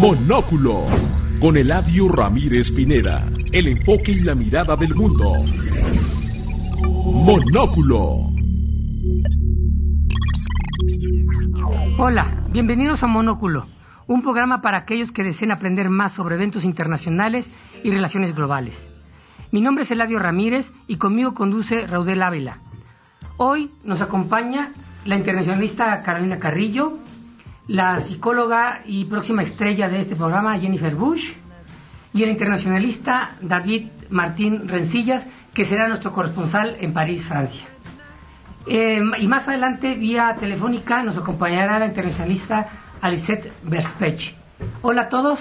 Monóculo, con Eladio Ramírez Pineda, el enfoque y la mirada del mundo. Monóculo. Hola, bienvenidos a Monóculo, un programa para aquellos que deseen aprender más sobre eventos internacionales y relaciones globales. Mi nombre es Eladio Ramírez y conmigo conduce Raudel Ávila. Hoy nos acompaña la internacionalista Carolina Carrillo, la psicóloga y próxima estrella de este programa Jennifer Bush y el internacionalista David Martín Rencillas, que será nuestro corresponsal en París, Francia. Eh, y más adelante, vía telefónica, nos acompañará la internacionalista Alicette Verspech. Hola a todos.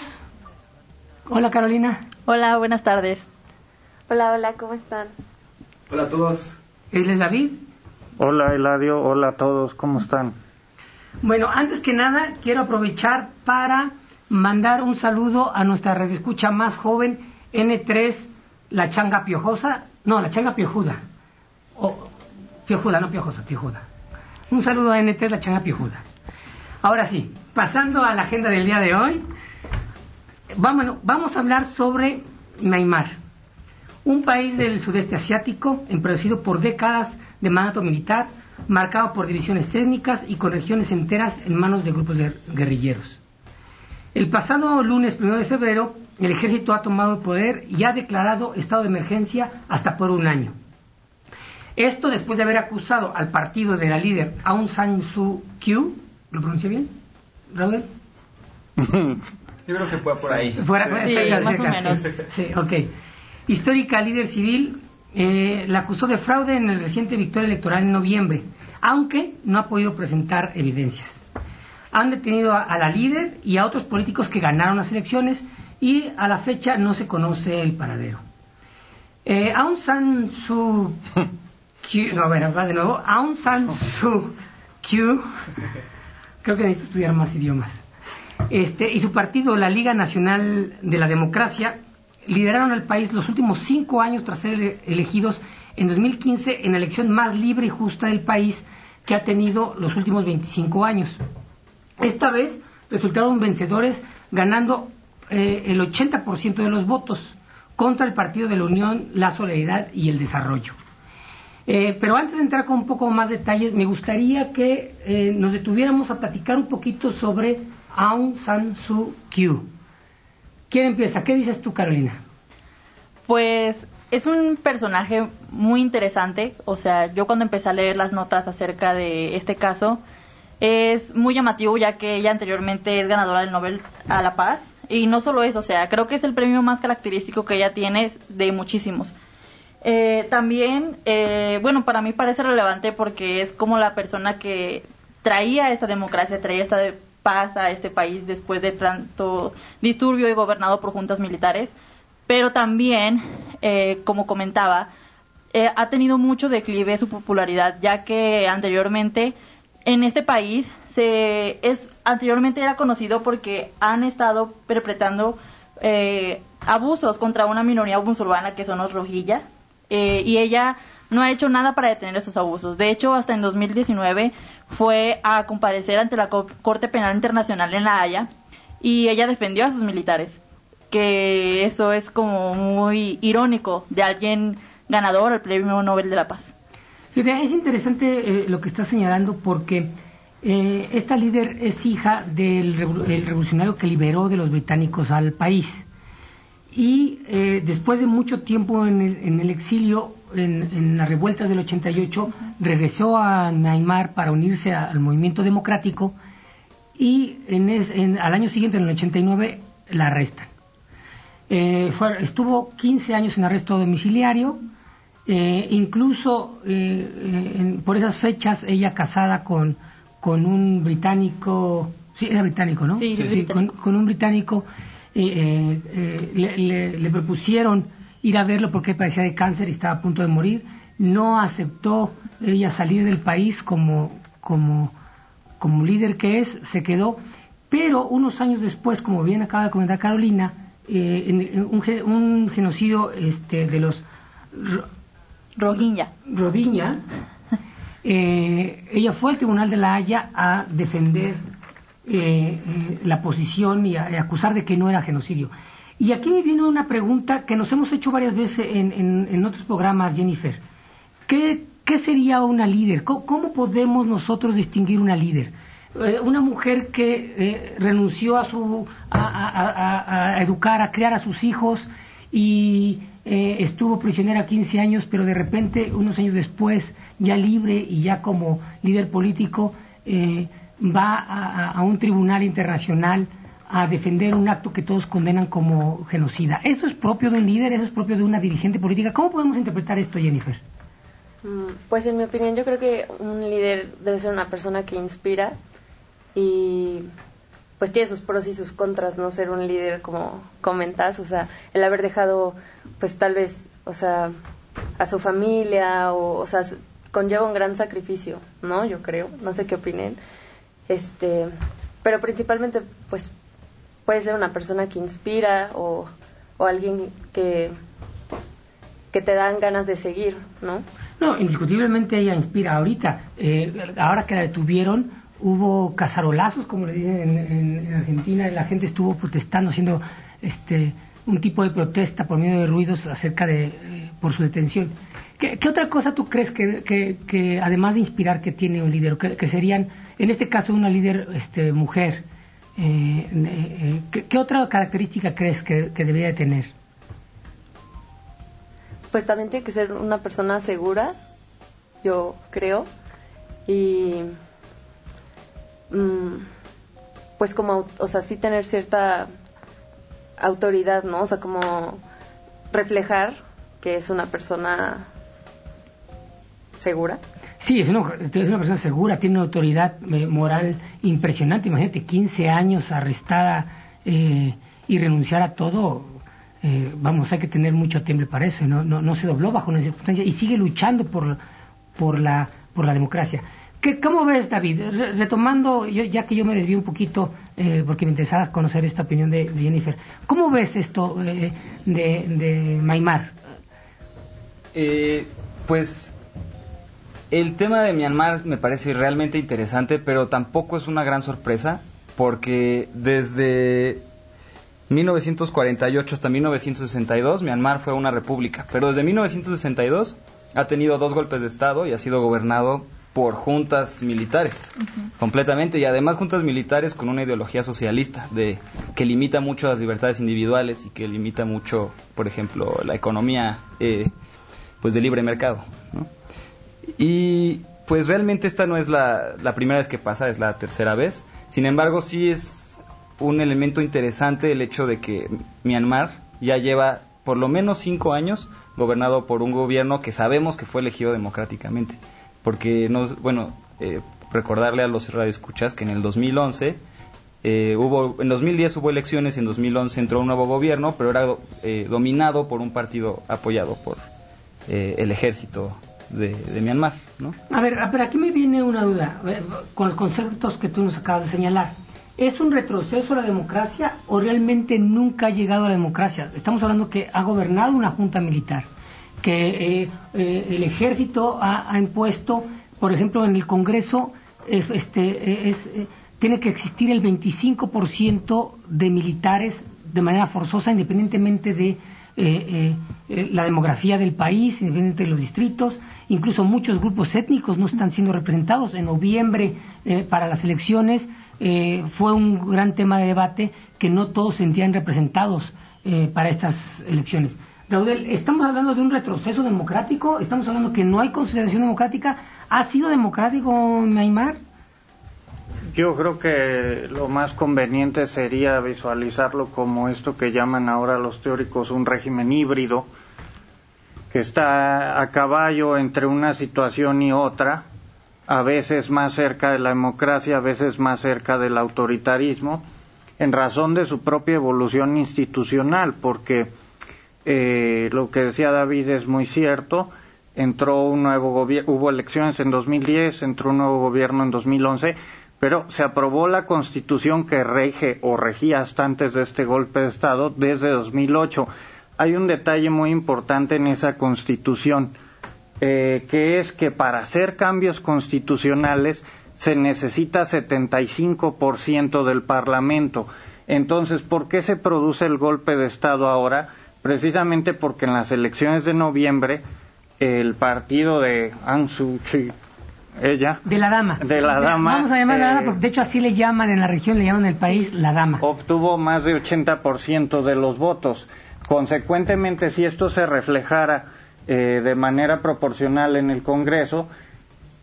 Hola Carolina. Hola, buenas tardes. Hola, hola, ¿cómo están? Hola a todos. Él es David. Hola Eladio, hola a todos, ¿cómo están? Bueno, antes que nada, quiero aprovechar para mandar un saludo a nuestra redescucha más joven, N3, la changa piojosa. No, la changa piojuda. O, piojuda, no piojosa, piojuda. Un saludo a N3, la changa piojuda. Ahora sí, pasando a la agenda del día de hoy, vamos, vamos a hablar sobre Neymar, un país del sudeste asiático, empedrado por décadas de mandato militar, marcado por divisiones étnicas y con regiones enteras en manos de grupos de guerrilleros. El pasado lunes 1 de febrero, el ejército ha tomado el poder y ha declarado estado de emergencia hasta por un año. Esto después de haber acusado al partido de la líder Aung San Suu Kyi, ¿lo pronuncié bien? ¿Raúl? Yo creo que fue por ahí. Fuera, Sí, cerca, más cerca, o menos. sí. Sí, ok. Histórica líder civil, eh, la acusó de fraude en el reciente victoria electoral en noviembre, aunque no ha podido presentar evidencias. Han detenido a, la líder y a otros políticos que ganaron las elecciones y a la fecha no se conoce el paradero. Eh, Aung San Suu Kyi, no, a ver, de nuevo. Aung San Suu Kyi, creo que necesito estudiar más idiomas. Este, y su partido, la Liga Nacional de la Democracia, lideraron al país los últimos cinco años tras ser ele- elegidos en 2015 en la elección más libre y justa del país que ha tenido los últimos 25 años. Esta vez resultaron vencedores ganando eh, el 80% de los votos contra el partido de la Unión, la Solidaridad y el Desarrollo. Eh, pero antes de entrar con un poco más detalles, me gustaría que eh, nos detuviéramos a platicar un poquito sobre Aung San Suu Kyi. ¿Quién empieza? ¿Qué dices tú, Carolina? Pues es un personaje muy interesante, o sea, yo cuando empecé a leer las notas acerca de este caso, es muy llamativo ya que ella anteriormente es ganadora del Nobel a la Paz, y no solo eso, o sea, creo que es el premio más característico que ella tiene de muchísimos. Eh, también, eh, bueno, para mí parece relevante porque es como la persona que traía esta democracia, traía esta paz a este país después de tanto disturbio y gobernado por juntas militares. Pero también, eh, como comentaba, eh, ha tenido mucho declive su popularidad, ya que anteriormente en este país se es anteriormente era conocido porque han estado perpetrando eh, abusos contra una minoría musulmana que son los rojillas eh, y ella no ha hecho nada para detener esos abusos. De hecho, hasta en 2019 fue a comparecer ante la Co- Corte Penal Internacional en La Haya y ella defendió a sus militares. Que eso es como muy irónico de alguien ganador al Premio Nobel de la Paz. Es interesante eh, lo que está señalando porque eh, esta líder es hija del revo- el revolucionario que liberó de los británicos al país. Y eh, después de mucho tiempo en el exilio, en, en las revueltas del 88, regresó a Neymar para unirse a- al movimiento democrático y en es- en- al año siguiente, en el 89, la arrestan. Eh, fue- estuvo 15 años en arresto domiciliario, eh, incluso eh, eh, en- por esas fechas ella casada con, con un británico, sí, era británico, ¿no? Sí, sí, con, británico. con un británico eh, le, le- le propusieron ir a verlo porque padecía de cáncer y estaba a punto de morir. No aceptó ella salir del país como, como, como líder que es, se quedó. Pero unos años después, como bien acaba de comentar Carolina, eh, en- en un, ge- un genocidio este, de los Ro-. Rodiña, eh, ella fue al Tribunal de la Haya a defender eh, eh, la posición y, acusar de que no era genocidio. Y aquí me viene una pregunta que nos hemos hecho varias veces en, otros programas, Jennifer. ¿Qué, sería una líder? ¿Cómo, podemos nosotros distinguir una líder? Eh, una mujer que renunció a, su, a, educar, a criar a sus hijos y estuvo prisionera 15 años, pero de repente, unos años después, ya libre y ya como líder político, va a, un tribunal internacional a defender un acto que todos condenan como genocida. ¿Eso es propio de un líder? ¿Eso es propio de una dirigente política? ¿Cómo podemos interpretar esto, Jennifer? Mm, pues en mi opinión yo creo que un líder debe ser una persona que inspira y pues tiene sus pros y sus contras, no ser un líder como comentas, o sea, el haber dejado pues tal vez, o sea, a su familia o, o sea, conlleva un gran sacrificio, ¿no? Yo creo, no sé qué opinen este, pero principalmente, pues, puede ser una persona que inspira o, o alguien que, que te dan ganas de seguir, ¿no? No, indiscutiblemente ella inspira. Ahorita, eh, ahora que la detuvieron, hubo cazarolazos, como le dicen en, Argentina, la gente estuvo protestando, haciendo este un tipo de protesta por medio de ruidos acerca de eh, por su detención. ¿Qué, otra cosa tú crees que, que, además de inspirar que tiene un líder, que serían en este caso una líder este, mujer, eh, eh, ¿qué, otra característica crees que, debería de tener? Pues también tiene que ser una persona segura, yo creo, y mm, pues como, o sea, sí tener cierta autoridad, ¿no? O sea, como reflejar que es una persona segura. Sí, es una, es una persona segura, tiene una autoridad eh, moral impresionante. Imagínate, 15 años arrestada eh, y renunciar a todo. Eh, vamos, hay que tener mucho temple para eso. No, no, no se dobló bajo una circunstancia y sigue luchando por, por, la, por la democracia. ¿Qué, ¿Cómo ves, David? retomando, ya que yo me desvío un poquito, porque me interesaba conocer esta opinión de, Jennifer, ¿cómo ves esto de, de Maimar? pues el tema de Myanmar me parece realmente interesante, pero tampoco es una gran sorpresa, porque desde 1948 hasta 1962 Myanmar fue una república, pero desde 1962 ha tenido dos golpes de Estado y ha sido gobernado por juntas militares, completamente, y además juntas militares con una ideología socialista, de que limita mucho las libertades individuales y que limita mucho, por ejemplo, la economía eh, pues de libre mercado. ¿no? Y pues realmente esta no es la, primera vez que pasa, es la tercera vez. Sin embargo, sí es un elemento interesante el hecho de que Myanmar ya lleva por lo menos cinco años gobernado por un gobierno que sabemos que fue elegido democráticamente. Porque, nos, bueno, eh, recordarle a los radioescuchas que en el 2011 eh, hubo, en 2010 hubo elecciones, en 2011 entró un nuevo gobierno, pero era eh, dominado por un partido apoyado por el ejército de, Myanmar. ¿no? A ver, pero aquí me viene una duda con los conceptos que tú nos acabas de señalar. ¿Es un retroceso a la democracia o realmente nunca ha llegado a la democracia? Estamos hablando que ha gobernado una junta militar, que eh, eh, el ejército ha, impuesto, por ejemplo, en el Congreso, este, es, eh, tiene que existir el 25% de militares de manera forzosa, independientemente de la demografía del país, independientemente de los distritos, incluso muchos grupos étnicos no están siendo representados. En noviembre, eh, para las elecciones, eh, fue un gran tema de debate que no todos se sentían representados eh, para estas elecciones. Raudel, ¿estamos hablando de un retroceso democrático? ¿Estamos hablando que no hay consideración democrática? ¿Ha sido democrático Neymar? Yo creo que lo más conveniente sería visualizarlo como esto que llaman ahora los teóricos un régimen híbrido, está a caballo entre una situación y otra, a veces más cerca de la democracia, a veces más cerca del autoritarismo, en razón de su propia evolución institucional, porque eh, lo que decía David es muy cierto, entró un nuevo gobierno, hubo elecciones en 2010, entró un nuevo gobierno en 2011, pero se aprobó la constitución que rege o regía hasta antes de este golpe de Estado desde 2008 hay un detalle muy importante en esa constitución, eh, que es que para hacer cambios constitucionales se necesita 75% del Parlamento. Entonces, ¿por qué se produce el golpe de Estado ahora? Precisamente porque en las elecciones de noviembre el partido de Aung Suu Kyi, ella, De la dama. De la dama, Vamos a la eh, dama porque de hecho así le llaman en la región, le llaman en el país la dama. obtuvo más de 80% de los votos. Consecuentemente, si esto se reflejara eh, de manera proporcional en el Congreso,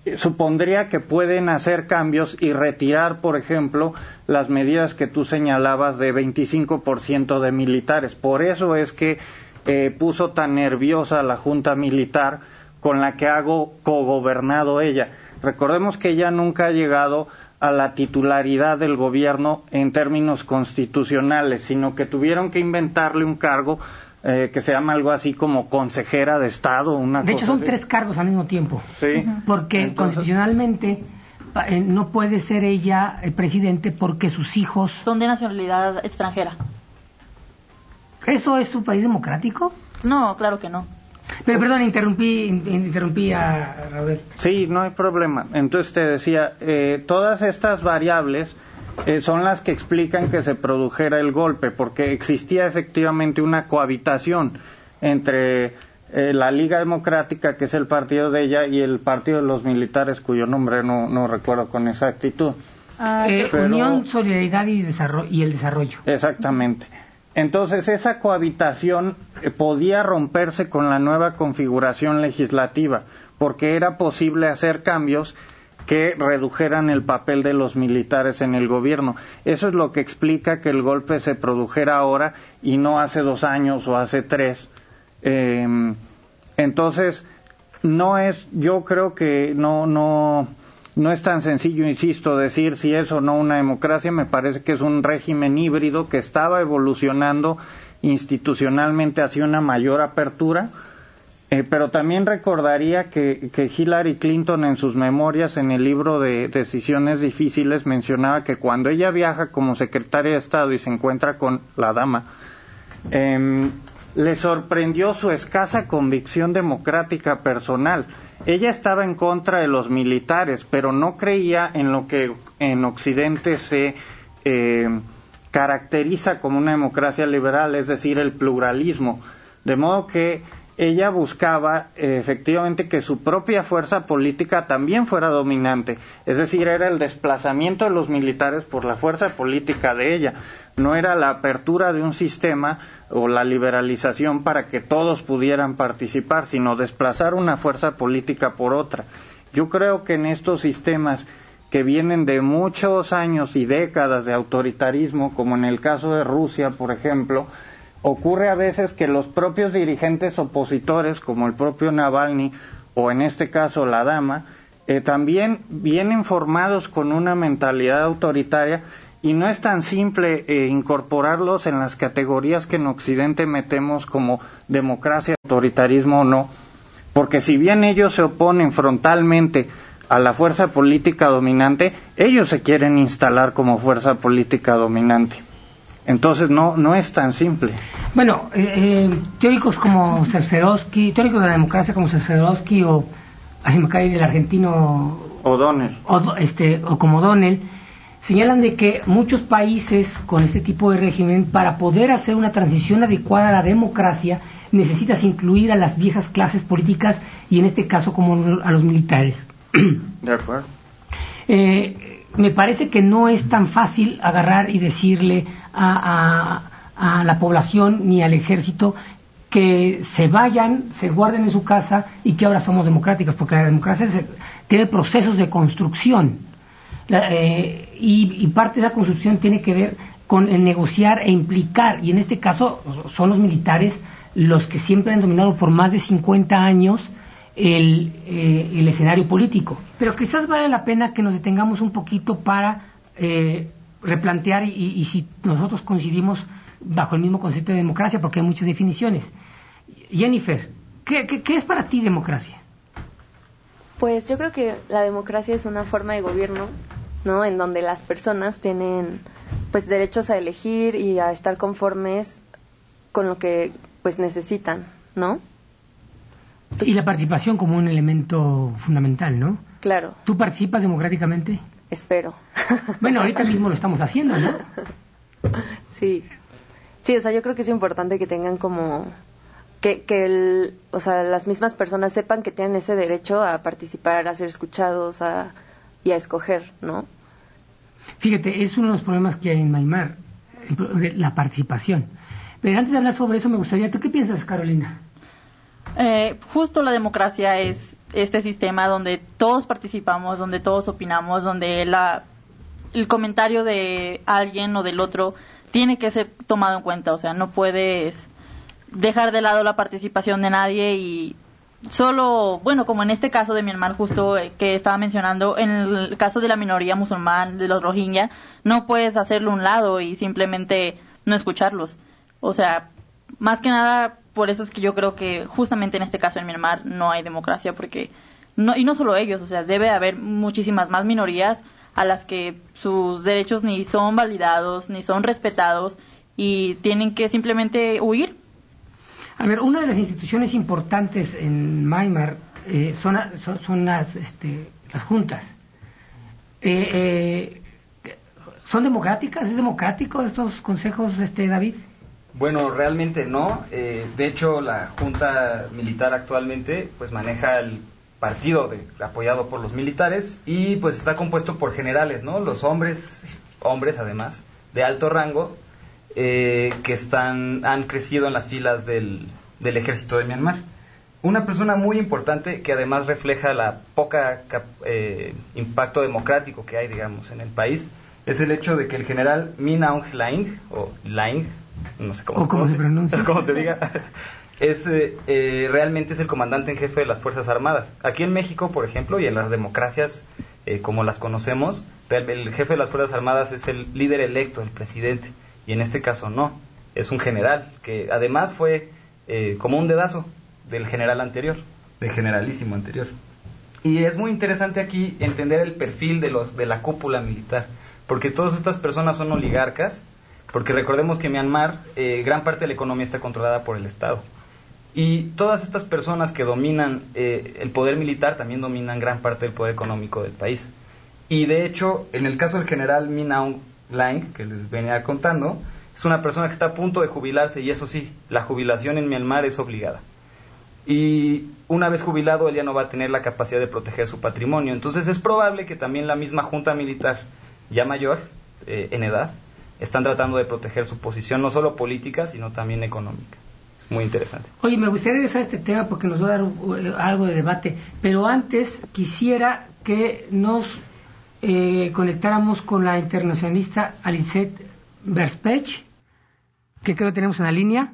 eh, supondría que pueden hacer cambios y retirar, por ejemplo, las medidas que tú señalabas de 25% de militares. Por eso es que eh, puso tan nerviosa la Junta Militar con la que hago cogobernado ella. Recordemos que ella nunca ha llegado a la titularidad del gobierno en términos constitucionales, sino que tuvieron que inventarle un cargo eh, que se llama algo así como consejera de Estado. Una De hecho son así. tres cargos al mismo tiempo. Sí. Porque Entonces- constitucionalmente eh, no puede ser ella el presidente porque sus hijos... Son de nacionalidad extranjera. ¿Eso es su país democrático? No, claro que no. Pero perdón, interrumpí, in- interrumpí a Raúl. Sí, no hay problema. Entonces te decía, eh, todas estas variables eh, son las que explican que se produjera el golpe, porque existía efectivamente una cohabitación entre eh, la Liga Democrática, que es el partido de ella, y el partido de los militares, cuyo nombre no, no recuerdo con exactitud. Ah, Eh, pero- Unión, Solidaridad y, desarrollo, y el Desarrollo. Exactamente. Entonces, esa cohabitación eh, podía romperse con la nueva configuración legislativa, porque era posible hacer cambios que redujeran el papel de los militares en el gobierno. Eso es lo que explica que el golpe se produjera ahora y no hace dos años o hace tres. Eh, entonces, no es, yo creo que no, no, no es tan sencillo, insisto, decir si es o no una democracia. Me parece que es un régimen híbrido que estaba evolucionando institucionalmente hacia una mayor apertura. Eh, pero también recordaría que, Hillary Clinton en sus memorias en el libro de Decisiones Difíciles mencionaba que cuando ella viaja como secretaria de Estado y se encuentra con la dama, em, le sorprendió su escasa convicción democrática personal. Ella estaba en contra de los militares, pero no creía en lo que en Occidente se eh, caracteriza como una democracia liberal, es decir, el pluralismo. De modo que ella buscaba eh, efectivamente que su propia fuerza política también fuera dominante, es decir, era el desplazamiento de los militares por la fuerza política de ella, no era la apertura de un sistema o la liberalización para que todos pudieran participar, sino desplazar una fuerza política por otra. Yo creo que en estos sistemas que vienen de muchos años y décadas de autoritarismo, como en el caso de Rusia, por ejemplo, ocurre a veces que los propios dirigentes opositores, como el propio Navalny o en este caso la dama, eh, también vienen formados con una mentalidad autoritaria y no es tan simple eh, incorporarlos en las categorías que en Occidente metemos como democracia, autoritarismo o no, porque si bien ellos se oponen frontalmente a la fuerza política dominante, ellos se quieren instalar como fuerza política dominante. Entonces no, no es tan simple. Bueno, eh, eh, teóricos como Cercedowski, teóricos de la democracia como Cercedowski o así me cae el argentino O'Donnell. o, este, o como Donnell, señalan de que muchos países con este tipo de régimen, para poder hacer una transición adecuada a la democracia, necesitas incluir a las viejas clases políticas y en este caso como a los militares. De acuerdo. Eh, me parece que no es tan fácil agarrar y decirle a, a- a la población ni al ejército que se vayan, se guarden en su casa y que ahora somos democráticos, porque la democracia se- tiene procesos de construcción. Eh, y, y parte de la construcción tiene que ver con negociar e implicar, y en este caso son los militares los que siempre han dominado por más de 50 años el, eh, el escenario político. Pero quizás vale la pena que nos detengamos un poquito para eh, replantear y, si nosotros coincidimos bajo el mismo concepto de democracia, porque hay muchas definiciones. Jennifer, ¿qué, qué, qué es para ti democracia? Pues yo creo que la democracia es una forma de gobierno, ¿no? En donde las personas tienen pues derechos a elegir y a estar conformes con lo que pues necesitan, ¿no? Y la participación como un elemento fundamental, ¿no? Claro. ¿Tú participas democráticamente? Espero. Bueno, ahorita mismo lo estamos haciendo, ¿no? Sí. Sí, o sea, yo creo que es importante que tengan como que, que el, o sea, las mismas personas sepan que tienen ese derecho a participar, a ser escuchados a, y a escoger, ¿no? Fíjate, es uno de los problemas que hay en Maimar, la participación. Pero antes de hablar sobre eso, me gustaría, ¿tú qué piensas, Carolina? Eh, justo la democracia es este sistema donde todos participamos, donde todos opinamos, donde la, el comentario de alguien o del otro tiene que ser tomado en cuenta. O sea, no puedes dejar de lado la participación de nadie y solo, bueno, como en este caso de Myanmar justo eh, que estaba mencionando, en el caso de la minoría musulmán, de los Rohingya, no puedes hacerlo un lado y simplemente no escucharlos. O sea, más que nada, por eso es que yo creo que justamente en este caso en Myanmar no hay democracia, porque, no, y no solo ellos, o sea, debe haber muchísimas más minorías a las que sus derechos ni son validados, ni son respetados, y tienen que simplemente huir a ver, una de las instituciones importantes en Myanmar eh, son, son, las, este, las juntas. Eh, eh, ¿Son democráticas? ¿Es democrático estos consejos, este David? Bueno, realmente no. de hecho, la junta militar actualmente pues maneja el partido de, apoyado por los militares y pues está compuesto por generales, ¿no? Los hombres, hombres además, de alto rango, eh, que están, han crecido en las filas del, del ejército de Myanmar. Una persona muy importante que además refleja la poca eh, impacto democrático que hay, digamos, en el país, es el hecho de que el general Min Aung Hlaing, o Laing, no sé cómo, se, pronuncia, cómo se diga, es, eh, realmente es el comandante en jefe de las Fuerzas Armadas. Aquí en México, por ejemplo, y en las democracias como las conocemos, el jefe de las Fuerzas Armadas es el líder electo, el presidente. Y en este caso no, es un general, que además fue eh, como un dedazo del general anterior, del generalísimo anterior. Y es muy interesante aquí entender el perfil de, los, de la cúpula militar, porque todas estas personas son oligarcas, porque recordemos que Myanmar eh, gran parte de la economía está controlada por el Estado. Y todas estas personas que dominan eh, el poder militar también dominan gran parte del poder económico del país. Y de hecho, en el caso del general Min Aung Lang, que les venía contando, es una persona que está a punto de jubilarse y eso sí, la jubilación en Myanmar es obligada. Y una vez jubilado, él ya no va a tener la capacidad de proteger su patrimonio. Entonces es probable que también la misma junta militar, ya mayor eh, en edad, están tratando de proteger su posición, no solo política, sino también económica. Es muy interesante. Oye, me gustaría regresar a este tema porque nos va a dar eh, algo de debate, pero antes quisiera que nos eh, conectáramos con la internacionalista Alicet Verspech, que creo que tenemos en la línea.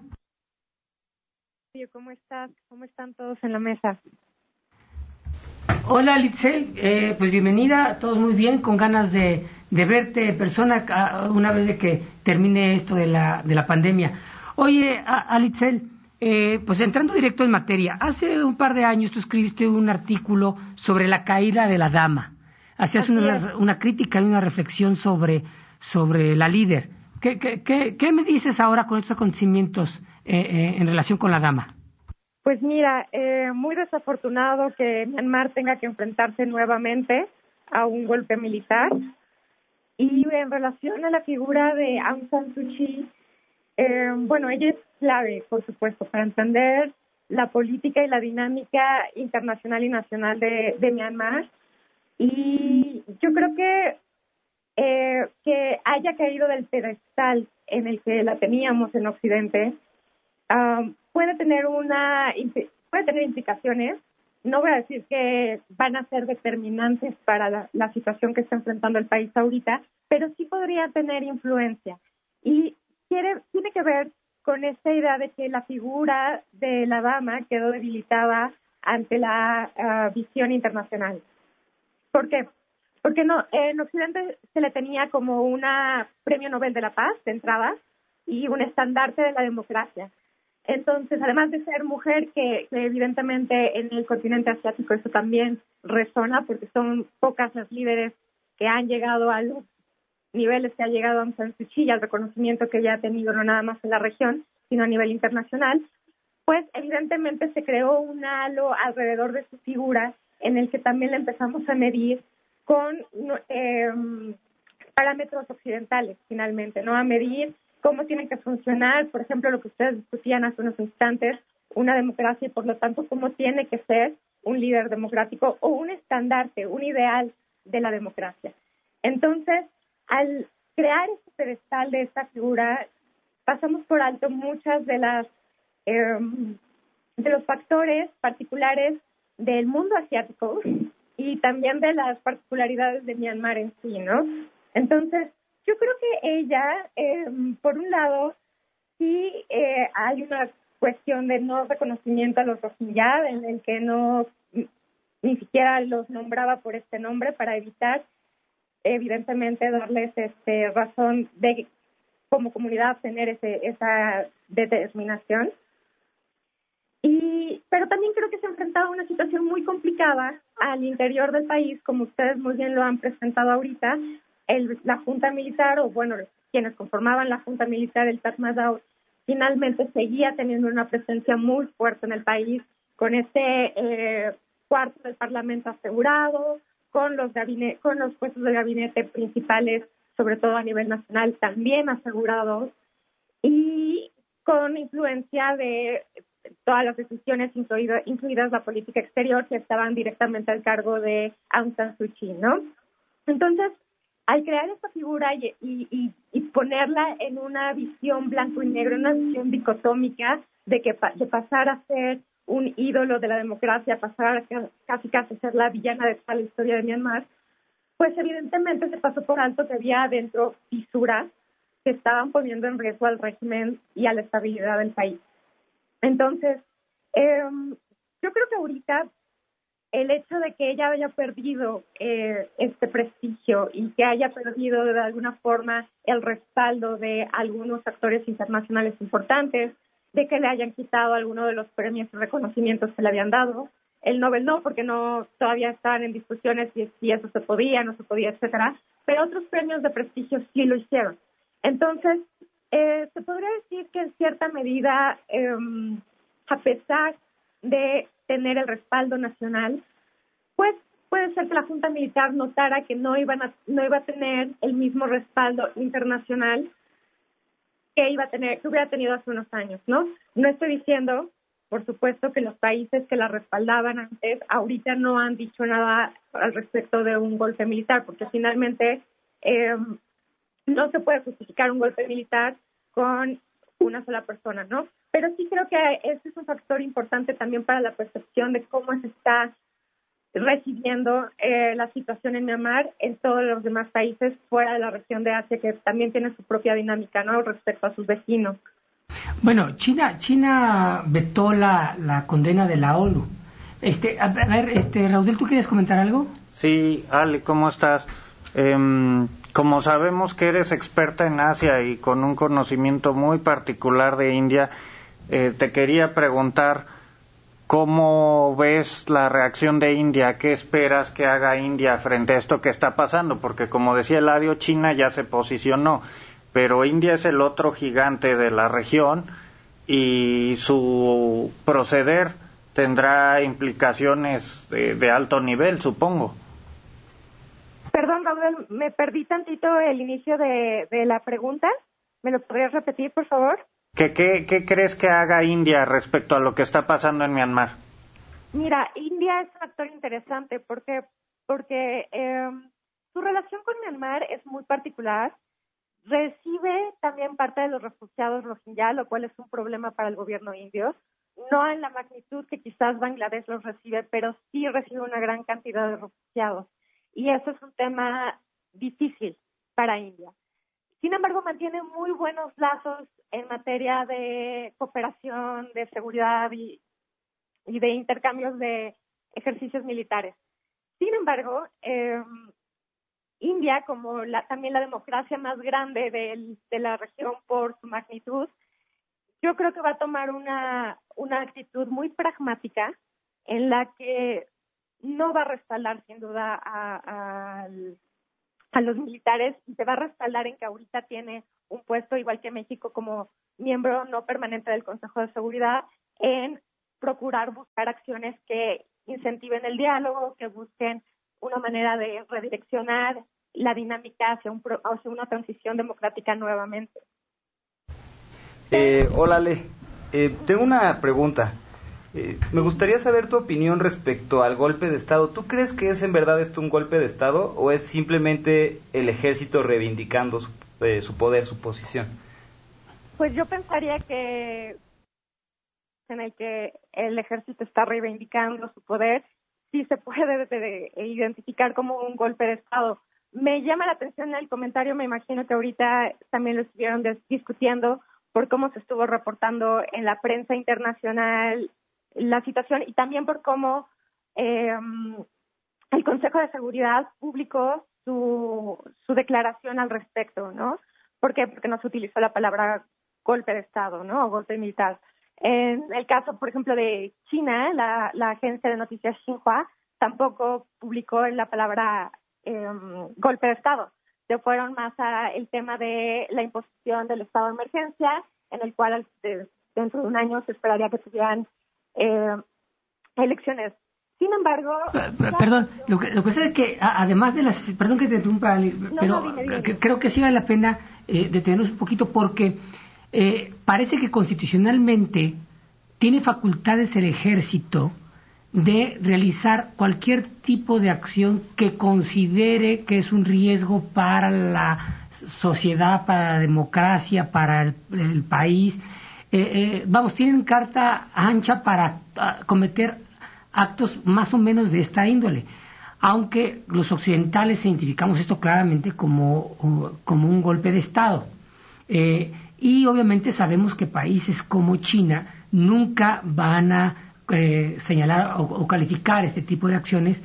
¿Cómo estás? ¿Cómo están todos en la mesa? Hola Alicet, eh, pues bienvenida, todos muy bien, con ganas de, de verte persona ah, una vez de que termine esto de la, de la pandemia. Oye, Alitzel, eh, pues entrando directo en materia, hace un par de años tú escribiste un artículo sobre la caída de la dama hacías una, una, crítica y una reflexión sobre, sobre la líder. ¿Qué, qué, qué, me dices ahora con estos acontecimientos eh, eh, en relación con la dama? Pues mira, eh, muy desafortunado que Myanmar tenga que enfrentarse nuevamente a un golpe militar. Y en relación a la figura de Aung San Suu Kyi, eh, bueno, ella es clave, por supuesto, para entender la política y la dinámica internacional y nacional de, Myanmar y yo creo que eh, que haya caído del pedestal en el que la teníamos en Occidente um, puede tener una puede tener implicaciones. No voy a decir que van a ser determinantes para la, la situación que está enfrentando el país ahorita, pero sí podría tener influencia. Y tiene que ver con esta idea de que la figura de la dama quedó debilitada ante la uh, visión internacional. ¿Por qué? Porque no, en Occidente se le tenía como una premio Nobel de la Paz de entrada y un estandarte de la democracia. Entonces, además de ser mujer, que, evidentemente en el continente asiático eso también resona, porque son pocas las líderes que han llegado a los niveles que ha llegado Aung San Suu y al reconocimiento que ella ha tenido no nada más en la región, sino a nivel internacional, pues evidentemente se creó un halo alrededor de su figura en el que también la empezamos a medir con eh, parámetros occidentales, finalmente, ¿no? A medir cómo tiene que funcionar, por ejemplo, lo que ustedes discutían hace unos instantes, una democracia y por lo tanto cómo tiene que ser un líder democrático o un estandarte, un ideal de la democracia. Entonces, al crear este pedestal de esta figura, pasamos por alto muchas de las em, de los factores particulares del mundo asiático y también de las particularidades de Myanmar en sí, ¿no? Entonces, yo creo que ella, em, por un lado, sí eh, hay una cuestión de no reconocimiento a los Rohingya, en el que no ni siquiera los nombraba por este nombre para evitar evidentemente darles este razón de como comunidad tener ese, esa determinación. Y pero también creo que se ha enfrentado a una situación muy complicada al interior del país como ustedes muy bien lo han presentado ahorita el, la junta militar o bueno quienes conformaban la junta militar el Tatmadaw finalmente seguía teniendo una presencia muy fuerte en el país con este eh, cuarto del Parlamento asegurado, con los, con los puestos de gabinete principales, sobre todo a nivel nacional, también asegurados, y con influencia de todas las decisiones, incluidas la política exterior, que estaban directamente al cargo de Aung San Suu Kyi, ¿no? Entonces, al crear esta figura y, y, ponerla en una visión blanco y negro, en una visión dicotómica de que de pasar a ser un ídolo de la democracia, pasar casi casi a ser la villana de toda la historia de Myanmar, pues evidentemente se pasó por alto que había adentro fisuras que estaban poniendo en riesgo al régimen y a la estabilidad del país. Entonces, em, yo creo que ahorita el hecho de que ella haya perdido eh, este prestigio y que haya perdido de alguna forma el respaldo de algunos actores internacionales importantes, de que le hayan quitado alguno de los premios y reconocimientos que le habían dado. El Nobel no, porque no todavía estaban en discusiones si, eso se podía, no se podía, etcétera. Pero otros premios de prestigio sí lo hicieron. Entonces, eh, se podría decir que en cierta medida, eh, a pesar de tener el respaldo nacional, pues puede ser que la Junta Militar notara que no iban a, no iba a tener el mismo respaldo internacional que iba a tener, que hubiera tenido hace unos años, ¿no? No estoy diciendo, por supuesto, que los países que la respaldaban antes ahorita no han dicho nada al respecto de un golpe militar, porque finalmente eh, no se puede justificar un golpe militar con una sola persona, ¿no? Pero sí creo que ese es un factor importante también para la percepción de cómo se está recibiendo eh, la situación en Myanmar en todos los demás países fuera de la región de Asia que también tiene su propia dinámica no respecto a sus vecinos. Bueno, China China vetó la, la condena de la ONU. Este, a ver, este Raúl, ¿tú quieres comentar algo? Sí, Ale, ¿cómo estás? Em, como sabemos que eres experta en Asia y con un conocimiento muy particular de India, eh, te quería preguntar ¿Cómo ves la reacción de India? ¿Qué esperas que haga India frente a esto que está pasando? Porque como decía Eladio, China ya se posicionó, pero India es el otro gigante de la región y su proceder tendrá implicaciones de, alto nivel, supongo. Perdón, Raúl, me perdí tantito el inicio de, de la pregunta. ¿Me lo podrías repetir, por favor? ¿Qué, crees que haga India respecto a lo que está pasando en Myanmar? Mira, India es un actor interesante porque, porque em, su relación con Myanmar es muy particular. Recibe también parte de los refugiados rohingya, lo cual es un problema para el gobierno indio. No en la magnitud que quizás Bangladesh los recibe, pero sí recibe una gran cantidad de refugiados. Y eso es un tema difícil para India. Sin embargo, mantiene muy buenos lazos en materia de cooperación, de seguridad y, de intercambios de ejercicios militares. Sin embargo, eh, India, como también la democracia más grande de la región por su magnitud, yo creo que va a tomar una, una actitud muy pragmática en la que no va a respaldar sin duda al a los militares y se va a respaldar en que ahorita tiene un puesto, igual que México, como miembro no permanente del Consejo de Seguridad, en procurar buscar acciones que incentiven el diálogo, que busquen una manera de redireccionar la dinámica hacia, un, hacia una transición democrática nuevamente. Eh, hola, Le. Eh, tengo una pregunta. Eh, me gustaría saber tu opinión respecto al golpe de Estado. ¿Tú crees que es en verdad esto un golpe de Estado o es simplemente el ejército reivindicando su, eh, su poder, su posición? Pues yo pensaría que en el que el ejército está reivindicando su poder, sí se puede identificar como un golpe de Estado. Me llama la atención el comentario, me imagino que ahorita también lo estuvieron discutiendo por cómo se estuvo reportando en la prensa internacional la situación y también por cómo eh, el Consejo de Seguridad publicó su, su declaración al respecto, ¿no? ¿Por qué? Porque no se utilizó la palabra golpe de Estado, ¿no? O golpe militar. En el caso, por ejemplo, de China, la, agencia de noticias Xinhua tampoco publicó la palabra eh, golpe de Estado. Se fueron más a el tema de la imposición del estado de emergencia, en el cual dentro de un año se esperaría que tuvieran eh, elecciones. Sin embargo... Eh, perdón, lo que, lo que sé es que además de las... Perdón que te interrumpa, pero creo que sí vale la pena eh, detenernos un poquito porque eh, parece que constitucionalmente tiene facultades el ejército de realizar cualquier tipo de acción que considere que es un riesgo para la sociedad, para la democracia, para el, país. Eh, eh, vamos, tienen carta ancha para ah, cometer actos más o menos de esta índole, aunque los occidentales identificamos esto claramente como, como un golpe de Estado. Eh, y obviamente sabemos que países como China nunca van a señalar o, calificar este tipo de acciones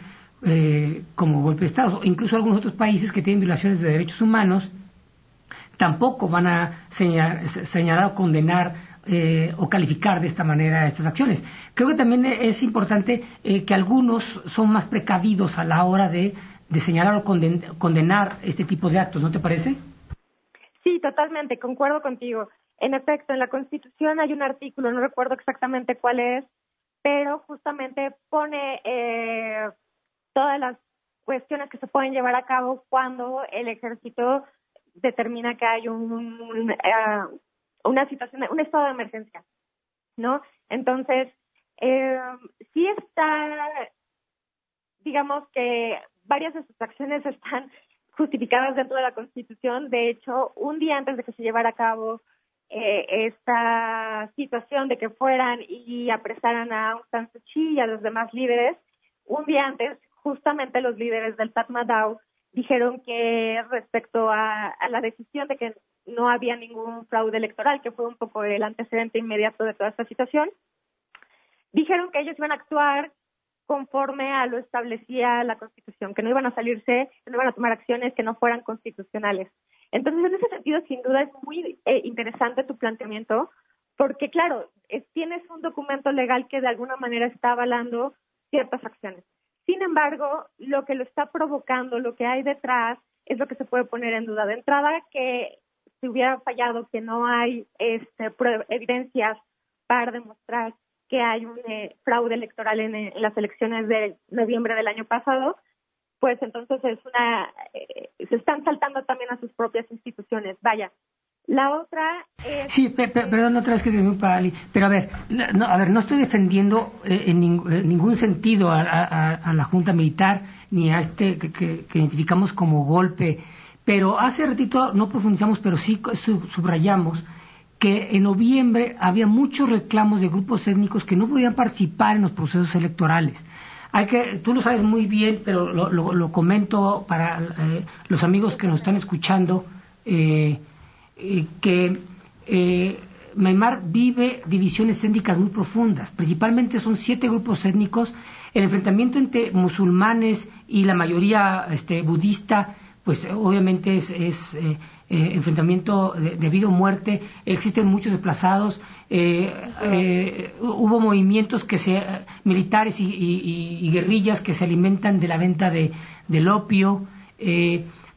como golpe de Estado. Incluso algunos otros países que tienen violaciones de derechos humanos tampoco van a señalar, o condenar eh, o calificar de esta manera estas acciones. Creo que también es importante que algunos son más precavidos a la hora de, señalar o condenar este tipo de actos, ¿no te parece? Sí, totalmente, concuerdo contigo. En efecto, en la Constitución hay un artículo, no recuerdo exactamente cuál es, pero justamente pone eh, todas las cuestiones que se pueden llevar a cabo cuando el ejército determina que hay un, eh, una situación, un estado de emergencia, ¿no? Entonces, eh, sí está, digamos que varias de sus acciones están justificadas dentro de la Constitución. De hecho, un día antes de que se llevara a cabo eh, esta situación de que fueran y apresaran a Aung San Suu Kyi y a los demás líderes, un día antes, justamente los líderes del Tatmadaw dijeron que respecto a, a la decisión de que no había ningún fraude electoral, que fue un poco el antecedente inmediato de toda esta situación, dijeron que ellos iban a actuar conforme a lo establecía la Constitución, que no iban a salirse, que no iban a tomar acciones que no fueran constitucionales. Entonces, en ese sentido, sin duda es muy eh, interesante tu planteamiento, porque claro, tienes un documento legal que de alguna manera está avalando ciertas acciones. Sin embargo, lo que lo está provocando, lo que hay detrás, es lo que se puede poner en duda. De entrada, que si hubiera fallado, que no hay este, evidencias para demostrar que hay un eh, fraude electoral en, las elecciones de noviembre del año pasado, pues entonces es una eh, se están saltando también a sus propias instituciones. Vaya, la otra. Sí, perdón, otra vez que te Ali, pero a ver, no, a ver, no estoy defendiendo eh, en, ningún sentido a, la Junta Militar ni a este que, identificamos como golpe, pero hace ratito no profundizamos, pero sí subrayamos que en noviembre había muchos reclamos de grupos étnicos que no podían participar en los procesos electorales. Hay que, tú lo sabes muy bien, pero lo, comento para eh, los amigos que nos están escuchando, eh, eh, que eh, Maimar vive divisiones étnicas muy profundas. Principalmente son siete grupos étnicos. El enfrentamiento entre musulmanes y la mayoría este, budista, pues obviamente es, eh, enfrentamiento de, vida o muerte, existen muchos desplazados, eh, eh, hubo movimientos que se, militares y, guerrillas que se alimentan de la venta de, del opio,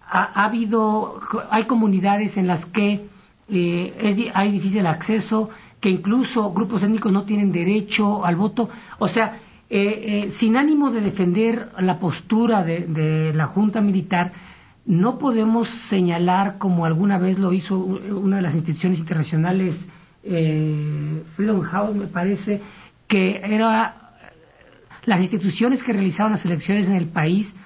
ha, habido, hay comunidades en las que es, hay difícil acceso, que incluso grupos étnicos no tienen derecho al voto, o sea, eh, sin ánimo de defender la postura de, la Junta Militar, no podemos señalar, como alguna vez lo hizo una de las instituciones internacionales, Freedom House, me parece, que era las instituciones que realizaban las elecciones en el país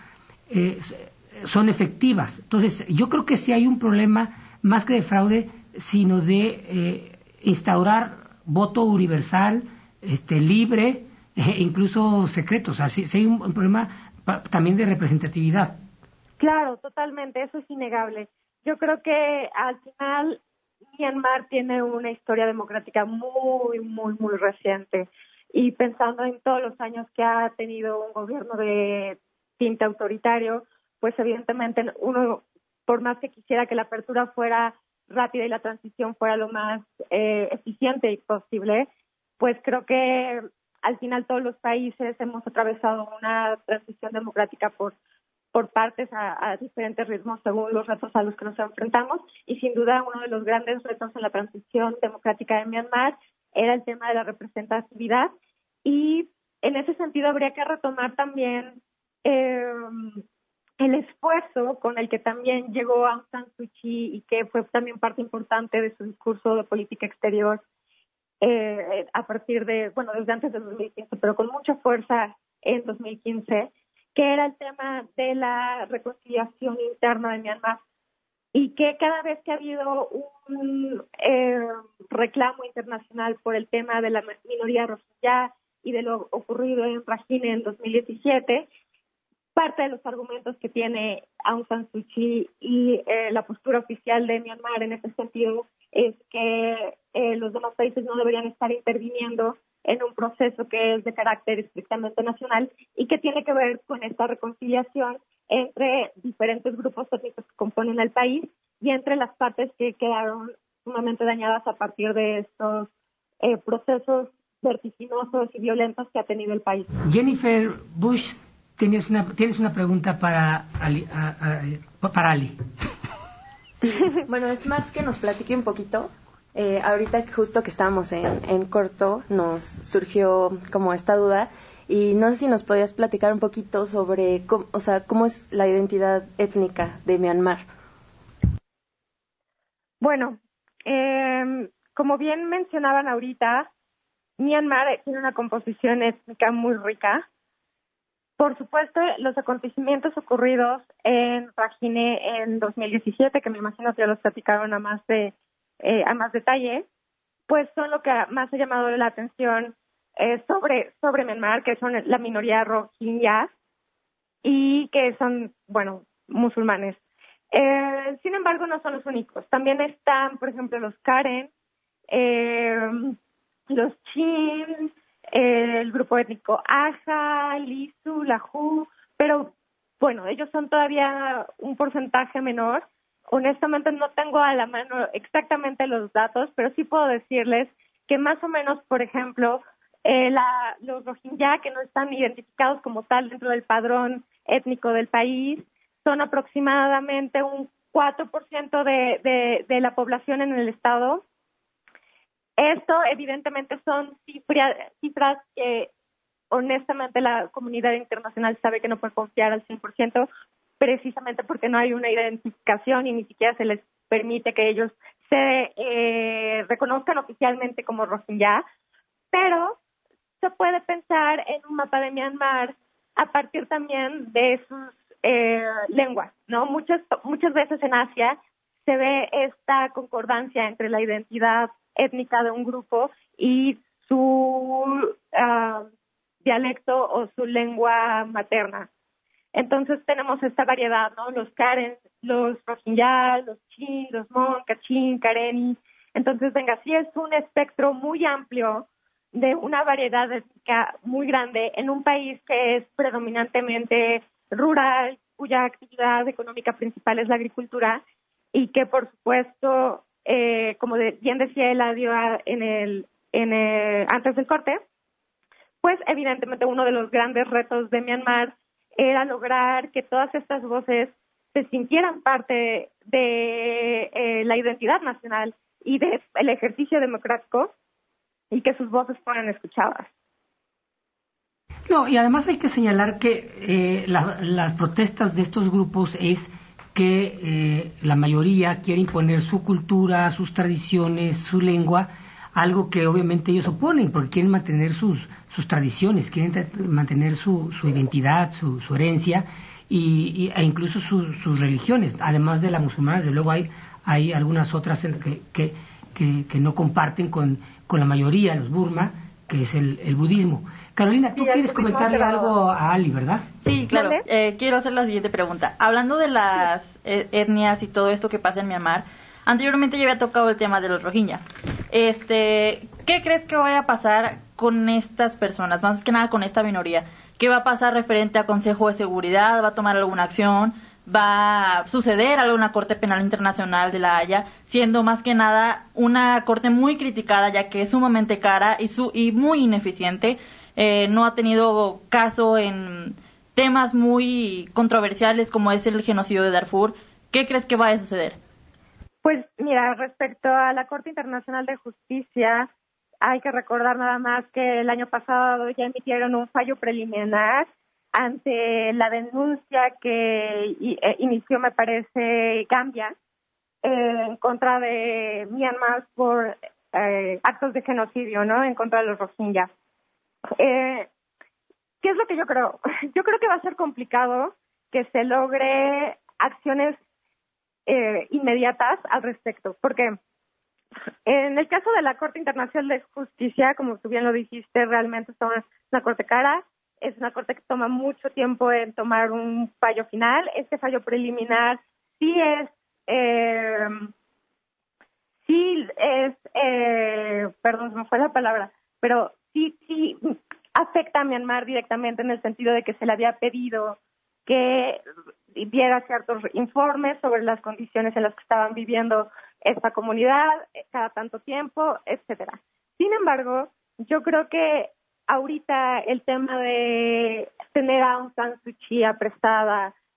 son efectivas. Entonces, yo creo que sí hay un problema más que de fraude, sino de eh, instaurar voto universal, este, libre, e incluso secreto. O sea, sí, hay un, problema también de representatividad. Claro, totalmente, eso es innegable. Yo creo que al final Myanmar tiene una historia democrática muy, muy, muy reciente. Y pensando en todos los años que ha tenido un gobierno de tinte autoritario, pues evidentemente uno, por más que quisiera que la apertura fuera rápida y la transición fuera lo más eh, eficiente y posible, pues creo que al final todos los países hemos atravesado una transición democrática por por partes a, diferentes ritmos según los retos a los que nos enfrentamos. Y sin duda uno de los grandes retos en la transición democrática de Myanmar era el tema de la representatividad. Y en ese sentido habría que retomar también eh, el esfuerzo con el que también llegó Aung San Suu Kyi y que fue también parte importante de su discurso de política exterior eh, a partir de, bueno, desde antes de 2015, pero con mucha fuerza en 2015, que era el tema de la reconciliación interna de Myanmar. Y que cada vez que ha habido un eh, reclamo internacional por el tema de la minoría rohingya y de lo ocurrido en Rakhine en 2017, parte de los argumentos que tiene Aung San Suu Kyi y eh, la postura oficial de Myanmar en ese sentido es que eh, los demás países no deberían estar interviniendo en un proceso que es de carácter estrictamente nacional y que tiene que ver con esta reconciliación entre diferentes grupos étnicos que componen el país y entre las partes que quedaron sumamente dañadas a partir de estos eh, procesos vertiginosos y violentos que ha tenido el país. Jennifer Bush tienes una, tienes una pregunta para Ali. para Ali. bueno, es más que nos platique un poquito. Eh, ahorita justo que estábamos en, en corto nos surgió como esta duda y no sé si nos podías platicar un poquito sobre cómo, o sea, cómo es la identidad étnica de Myanmar. Bueno, eh, como bien mencionaban ahorita, Myanmar tiene una composición étnica muy rica. Por supuesto, los acontecimientos ocurridos en Rajine en 2017, que me imagino que ya los platicaron a más de eh, a más detalle, pues son lo que más ha llamado la atención eh, sobre sobre Myanmar, que son la minoría rohingya y que son, bueno, musulmanes. Eh, sin embargo, no son los únicos. También están, por ejemplo, los Karen, eh, los Chin, el grupo étnico Aja, Lisu, Lahu, pero bueno, ellos son todavía un porcentaje menor. Honestamente no tengo a la mano exactamente los datos, pero sí puedo decirles que más o menos, por ejemplo, eh, la, los Rohingya que no están identificados como tal dentro del padrón étnico del país son aproximadamente un 4% de, de, de la población en el estado esto evidentemente son cifras, que honestamente la comunidad internacional sabe que no puede confiar al 100% precisamente porque no hay una identificación y ni siquiera se les permite que ellos se eh, reconozcan oficialmente como Rohingya, pero se puede pensar en un mapa de Myanmar a partir también de sus eh, lenguas, ¿no? Muchas muchas veces en Asia se ve esta concordancia entre la identidad étnica de un grupo y su ah, dialecto o su lengua materna. Entonces tenemos esta variedad, ¿no? Los Karen, los Rohingya, los Chin, los Mon, Kachin, Kareni. Entonces, venga, sí es un espectro muy amplio de una variedad étnica muy grande en un país que es predominantemente rural, cuya actividad económica principal es la agricultura y que, por supuesto, eh, como bien decía Eladio en el, en el, antes del corte, pues evidentemente uno de los grandes retos de Myanmar era lograr que todas estas voces se sintieran parte de eh, la identidad nacional y del ejercicio democrático y que sus voces fueran escuchadas. No, y además hay que señalar que eh, las protestas de estos grupos es que eh, la mayoría quiere imponer su cultura, sus tradiciones, su lengua, algo que obviamente ellos oponen porque quieren mantener sus, sus tradiciones, quieren mantener su, su identidad, su, su herencia y, e incluso sus religiones, además de la musulmana, desde luego hay, hay algunas otras que, que, que, no comparten con, con, la mayoría, los Burma, que es el, el budismo. Carolina, tú quieres comentarle algo a Ali, ¿verdad? Sí, claro. Eh, quiero hacer la siguiente pregunta. Hablando de las e, etnias y todo esto que pasa en Myanmar, anteriormente ya había tocado el tema de los Rohingya. Este, ¿Qué crees que vaya a pasar con estas personas, más que nada con esta minoría? ¿Qué va a pasar referente a Consejo de Seguridad? ¿Va a tomar alguna acción? ¿Va a suceder alguna Corte Penal Internacional de la Haya? Siendo más que nada una corte muy criticada, ya que es sumamente cara y, su, y muy ineficiente. Eh, no ha tenido caso en temas muy controversiales como es el genocidio de Darfur. ¿Qué crees que va a suceder? Pues mira, respecto a la Corte Internacional de Justicia, hay que recordar nada más que el año pasado ya emitieron un fallo preliminar ante la denuncia que eh, inició, me parece, Gambia eh, en contra de Myanmar por eh, actos de genocidio, ¿no? En contra de los Rohingya. ¿Qué es lo que yo creo? Yo creo que va a ser complicado que se logre acciones inmediatas al respecto, porque en el caso de la Corte Internacional de Justicia, como tú bien lo dijiste, realmente es una corte cara, es una corte que toma mucho tiempo en tomar un fallo final. Este fallo preliminar sí es, eh, sí es, eh, perdón, se me fue la palabra, pero sí, sí afecta a Myanmar directamente en el sentido de que se le había pedido que diera ciertos informes sobre las condiciones en las que estaban viviendo esta comunidad eh, cada tanto tiempo, etcétera. Sin embargo, yo creo que ahorita el tema de tener a Aung San Suu Kyi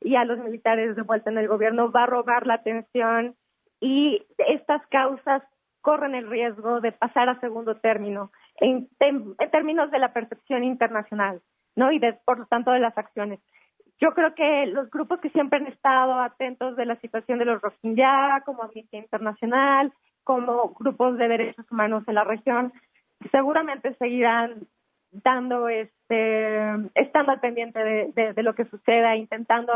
y a los militares de vuelta en el gobierno va a robar la atención y estas causas corren el riesgo de pasar a segundo término en, en términos de la percepción internacional, ¿no? Y de, por lo tanto de las acciones yo creo que los grupos que siempre han estado atentos de la situación de los Rohingya, como Amnistía Internacional, como grupos de derechos humanos en la región, seguramente seguirán dando este estando al pendiente de, lo que suceda intentando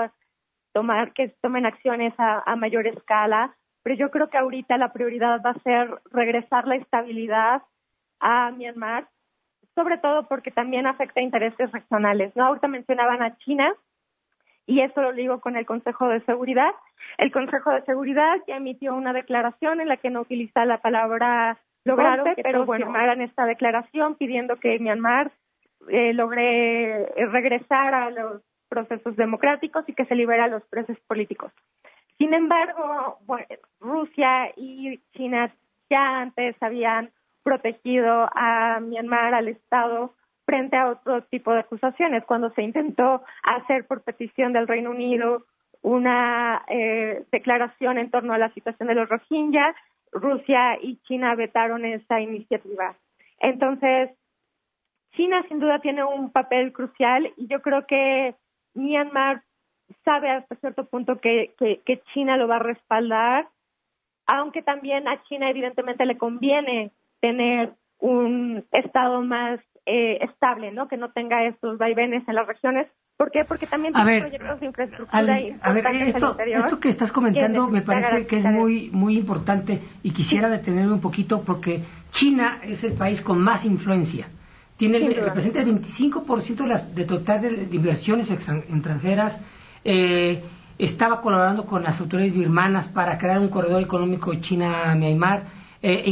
tomar que tomen acciones a, a, mayor escala pero yo creo que ahorita la prioridad va a ser regresar la estabilidad a Myanmar sobre todo porque también afecta a intereses regionales no ahorita mencionaban a China y esto lo digo con el Consejo de Seguridad. El Consejo de Seguridad ya emitió una declaración en la que no utiliza la palabra lograron, pero bueno, firmaran esta declaración pidiendo que Myanmar eh, logre eh, regresar a los procesos democráticos y que se libere a los presos políticos. Sin embargo, Rusia y China ya antes habían protegido a Myanmar, al Estado, frente a otro tipo de acusaciones. Cuando se intentó hacer por petición del Reino Unido una eh, declaración en torno a la situación de los Rohingya, Rusia y China vetaron esa iniciativa. Entonces, China sin duda tiene un papel crucial y yo creo que Myanmar sabe hasta cierto punto que, que China lo va a respaldar, aunque también a China evidentemente le conviene tener un estado más eh, estable, ¿no? Que no tenga estos vaivenes en las regiones. ¿Por qué? Porque también tiene proyectos de infraestructura y a ver, esto, esto que estás comentando me parece que es muy muy importante y quisiera detenerme un poquito porque China es el país con más influencia. Tiene representa el 25% de las de total de, inversiones extranjeras. Eh, estaba colaborando con las autoridades birmanas para crear un corredor económico China-Myanmar. Eh, e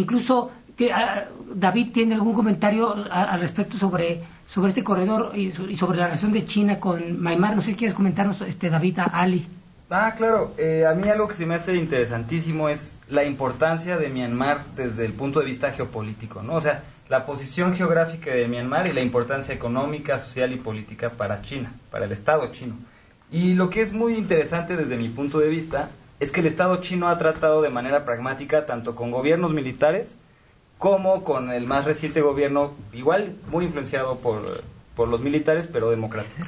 Ah, David tiene algún comentario al respecto sobre, sobre este corredor y, sobre la relación de China con Myanmar. No sé si quieres comentarnos, este, David, Ali. Ah, claro. Eh, a mí algo que se me hace interesantísimo es la importancia de Myanmar desde el punto de vista geopolítico, ¿no? O sea, la posición geográfica de Myanmar y la importancia económica, social y política para China, para el Estado chino. Y lo que es muy interesante desde mi punto de vista es que el Estado chino ha tratado de manera pragmática tanto con gobiernos militares como con el más reciente gobierno, igual muy influenciado por, por los militares, pero democrático.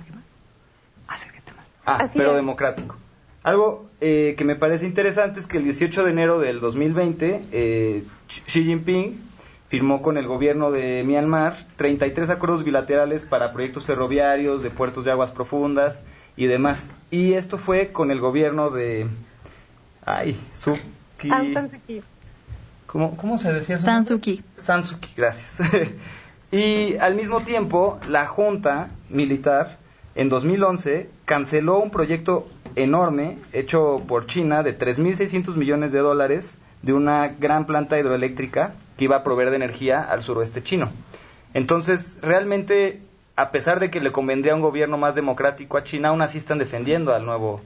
Ah, pero democrático. Algo eh, que me parece interesante es que el 18 de enero del 2020, eh, Xi Jinping firmó con el gobierno de Myanmar 33 acuerdos bilaterales para proyectos ferroviarios, de puertos de aguas profundas y demás. Y esto fue con el gobierno de... Ay, Suki... ¿Cómo, ¿Cómo se decía? Sansuki. Sansuki, gracias. y al mismo tiempo, la junta militar en 2011 canceló un proyecto enorme hecho por China de 3.600 millones de dólares de una gran planta hidroeléctrica que iba a proveer de energía al suroeste chino. Entonces, realmente, a pesar de que le convendría un gobierno más democrático a China, aún así están defendiendo al nuevo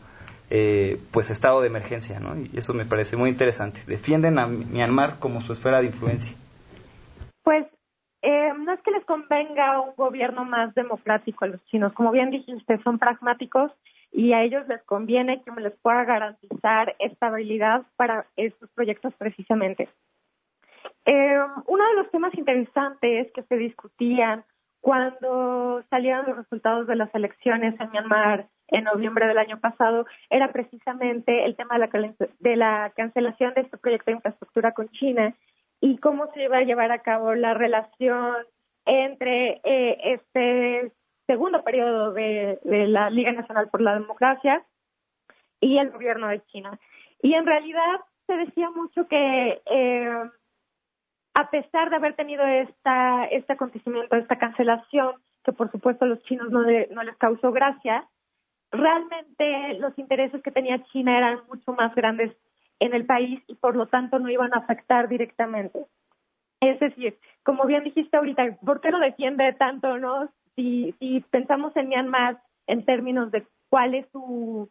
eh, pues estado de emergencia, ¿no? Y eso me parece muy interesante. Defienden a Myanmar como su esfera de influencia. Pues eh, no es que les convenga un gobierno más democrático a los chinos. Como bien dijiste, son pragmáticos y a ellos les conviene que les pueda garantizar estabilidad para estos proyectos precisamente. Eh, uno de los temas interesantes que se discutían cuando salieron los resultados de las elecciones en Myanmar en noviembre del año pasado era precisamente el tema de la, de la cancelación de este proyecto de infraestructura con China y cómo se iba a llevar a cabo la relación entre eh, este segundo periodo de, la Liga Nacional por la Democracia y el gobierno de China. Y en realidad se decía mucho que eh, a pesar de haber tenido esta, este acontecimiento, esta cancelación, que por supuesto a los chinos no, no les causó gracia, realmente los intereses que tenía China eran mucho más grandes en el país y por lo tanto no iban a afectar directamente. Es decir, como bien dijiste ahorita, ¿por qué lo defiende tanto, no? Si, si pensamos en Myanmar en términos de cuál es su,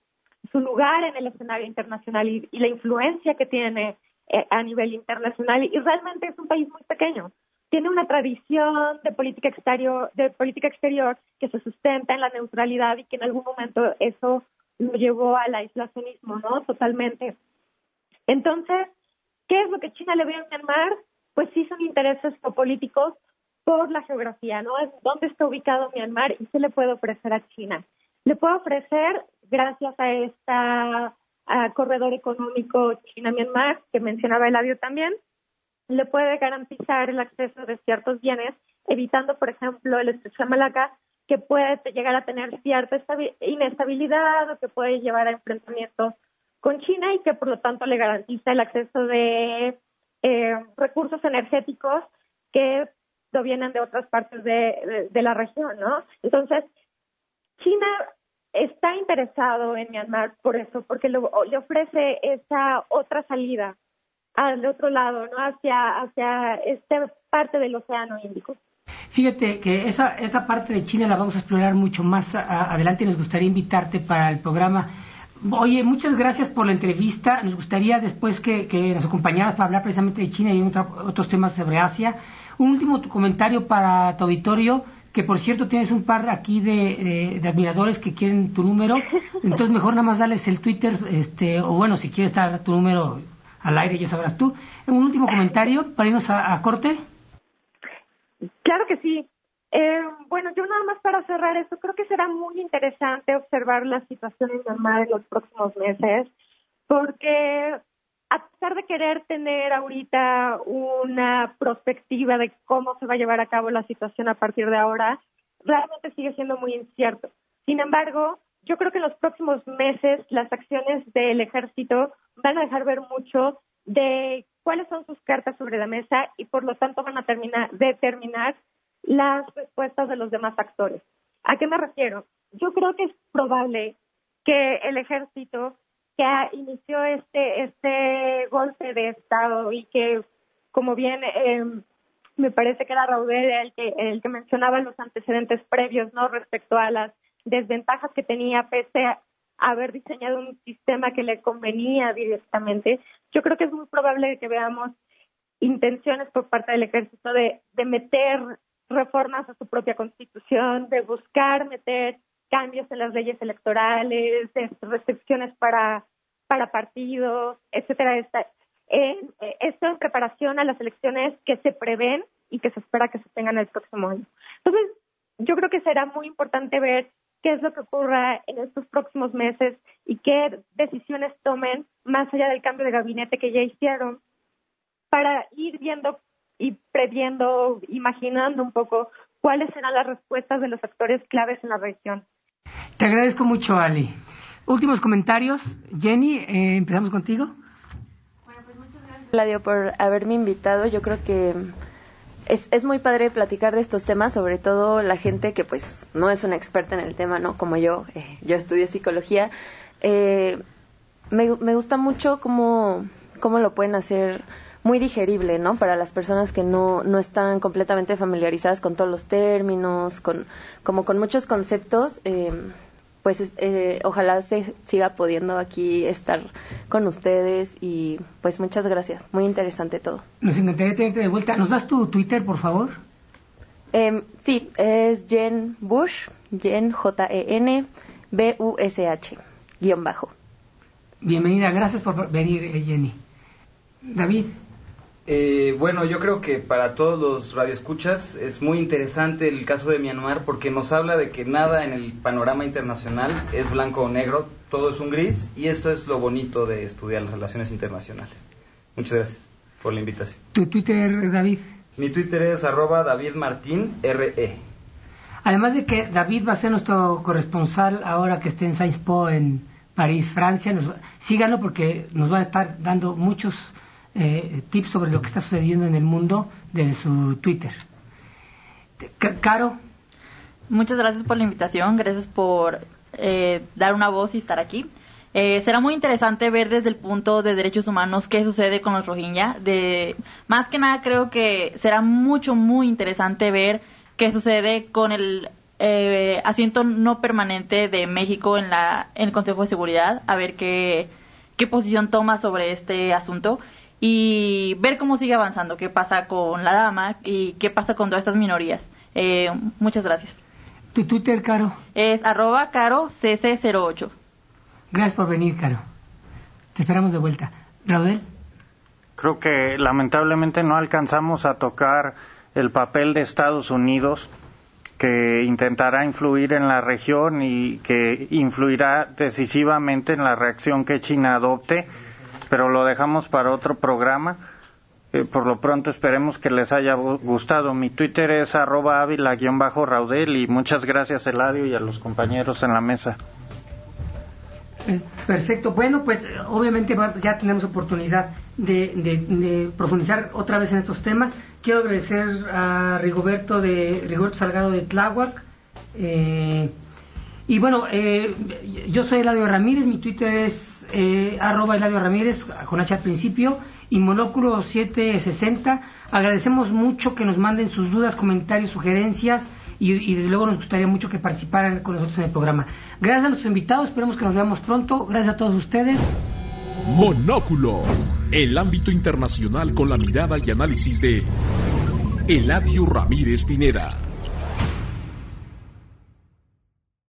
su lugar en el escenario internacional y, la influencia que tiene eh, a nivel internacional, y realmente es un país muy pequeño. Tiene una tradición de política exterior, de política exterior que se sustenta en la neutralidad y que en algún momento eso lo llevó al aislacionismo, ¿no? Totalmente. Entonces, ¿qué es lo que China le ve a Myanmar? Pues sí son intereses geopolíticos por la geografía, ¿no? Es dónde está ubicado Myanmar y qué le puede ofrecer a China. Le puede ofrecer, gracias a este corredor económico China-Myanmar, que mencionaba Eladio también, le puede garantizar el acceso de ciertos bienes, evitando, por ejemplo, el estrecho de Malaca, que puede llegar a tener cierta inestabilidad o que puede llevar a enfrentamientos con China y que por lo tanto le garantiza el acceso de eh, recursos energéticos que provienen de otras partes de, la región, ¿no? Entonces, China está interesado en Myanmar por eso, porque le ofrece esa otra salida al otro lado, ¿no? Hacia, hacia esta parte del Océano Índico. Fíjate que esa, esa parte de China la vamos a explorar mucho más adelante. Nos gustaría invitarte para el programa Oye, muchas gracias por la entrevista. Nos gustaría después que, nos acompañaras para hablar precisamente de China y otros temas sobre Asia. Un último comentario para tu auditorio, que por cierto tienes un par aquí de, admiradores que quieren tu número. Entonces mejor nada más darles el Twitter, este, o bueno, si quieres dar tu número al aire, ya sabrás tú. Un último comentario para irnos a corte. Claro que sí. Eh, bueno, yo nada más para cerrar esto, creo que será muy interesante observar la situación en Myanmar en los próximos meses, porque a pesar de querer tener ahorita una perspectiva de cómo se va a llevar a cabo la situación a partir de ahora, realmente sigue siendo muy incierto. Sin embargo, yo creo que en los próximos meses las acciones del ejército van a dejar ver mucho de cuáles son sus cartas sobre la mesa y por lo tanto van a terminar, determinar las respuestas de los demás actores. ¿A qué me refiero? Yo creo que es probable que el ejército que inició este este golpe de estado y que como bien eh, me parece que era Raúl el que el que mencionaba los antecedentes previos no respecto a las desventajas que tenía pese a haber diseñado un sistema que le convenía directamente yo creo que es muy probable que veamos intenciones por parte del ejército de, de meter reformas a su propia constitución, de buscar meter cambios en las leyes electorales, de restricciones para, para partidos, etcétera. Esta, esto en preparación a las elecciones que se prevén y que se espera que se tengan el próximo año. Entonces, yo creo que será muy importante ver qué es lo que ocurra en estos próximos meses y qué decisiones tomen más allá del cambio de gabinete que ya hicieron para ir viendo y previendo, imaginando un poco cuáles serán las respuestas de los actores claves en la región. Te agradezco mucho, Ali. Últimos comentarios. Jenny, eh, empezamos contigo. Bueno, pues muchas gracias, Claudio, por haberme invitado. Yo creo que es, es muy padre platicar de estos temas, sobre todo la gente que pues no es una experta en el tema, ¿no? Como yo, eh, yo estudié psicología. Eh, me, me gusta mucho cómo, cómo lo pueden hacer muy digerible, ¿no? Para las personas que no, no están completamente familiarizadas con todos los términos, con, como con muchos conceptos. Eh, pues eh, ojalá se siga pudiendo aquí estar con ustedes y pues muchas gracias, muy interesante todo. Nos encantaría tenerte de vuelta. ¿Nos das tu Twitter, por favor? Eh, sí, es Jen Bush, Jen J-E-N B-U-S-H, guion bajo. Bienvenida, gracias por venir, eh, Jenny. David. Eh, bueno, yo creo que para todos los radioescuchas es muy interesante el caso de Myanmar porque nos habla de que nada en el panorama internacional es blanco o negro, todo es un gris y esto es lo bonito de estudiar las relaciones internacionales. Muchas gracias por la invitación. ¿Tu Twitter, David? Mi Twitter es arroba David Martín RE. Además de que David va a ser nuestro corresponsal ahora que esté en Sciences Po en París, Francia, nos, síganlo porque nos va a estar dando muchos eh, tips sobre lo que está sucediendo en el mundo desde su Twitter. Caro. Muchas gracias por la invitación, gracias por eh, dar una voz y estar aquí. Eh, será muy interesante ver desde el punto de derechos humanos qué sucede con los Rohingya. De, más que nada creo que será mucho, muy interesante ver qué sucede con el eh, asiento no permanente de México en, la, en el Consejo de Seguridad, a ver qué, qué posición toma sobre este asunto y ver cómo sigue avanzando, qué pasa con la dama y qué pasa con todas estas minorías. Eh, muchas gracias. ¿Tu Twitter, Caro? Es arroba caro cc08. Gracias por venir, Caro. Te esperamos de vuelta. Raudel. Creo que lamentablemente no alcanzamos a tocar el papel de Estados Unidos que intentará influir en la región y que influirá decisivamente en la reacción que China adopte pero lo dejamos para otro programa. Eh, por lo pronto esperemos que les haya gustado. Mi Twitter es arroba ávila-raudel y muchas gracias Eladio y a los compañeros en la mesa. Eh, perfecto. Bueno, pues obviamente ya tenemos oportunidad de, profundizar otra vez en estos temas. Quiero agradecer a Rigoberto de Rigoberto Salgado de Tláhuac. Eh, y bueno, yo soy Eladio Ramírez, mi Twitter es eh, arroba Eladio Ramírez, con H al principio, y Monóculo 760. Agradecemos mucho que nos manden sus dudas, comentarios, sugerencias, y, desde luego nos gustaría mucho que participaran con nosotros en el programa. Gracias a nuestros invitados, esperemos que nos veamos pronto. Gracias a todos ustedes. Monóculo, el ámbito internacional con la mirada y análisis de Eladio Ramírez Pineda.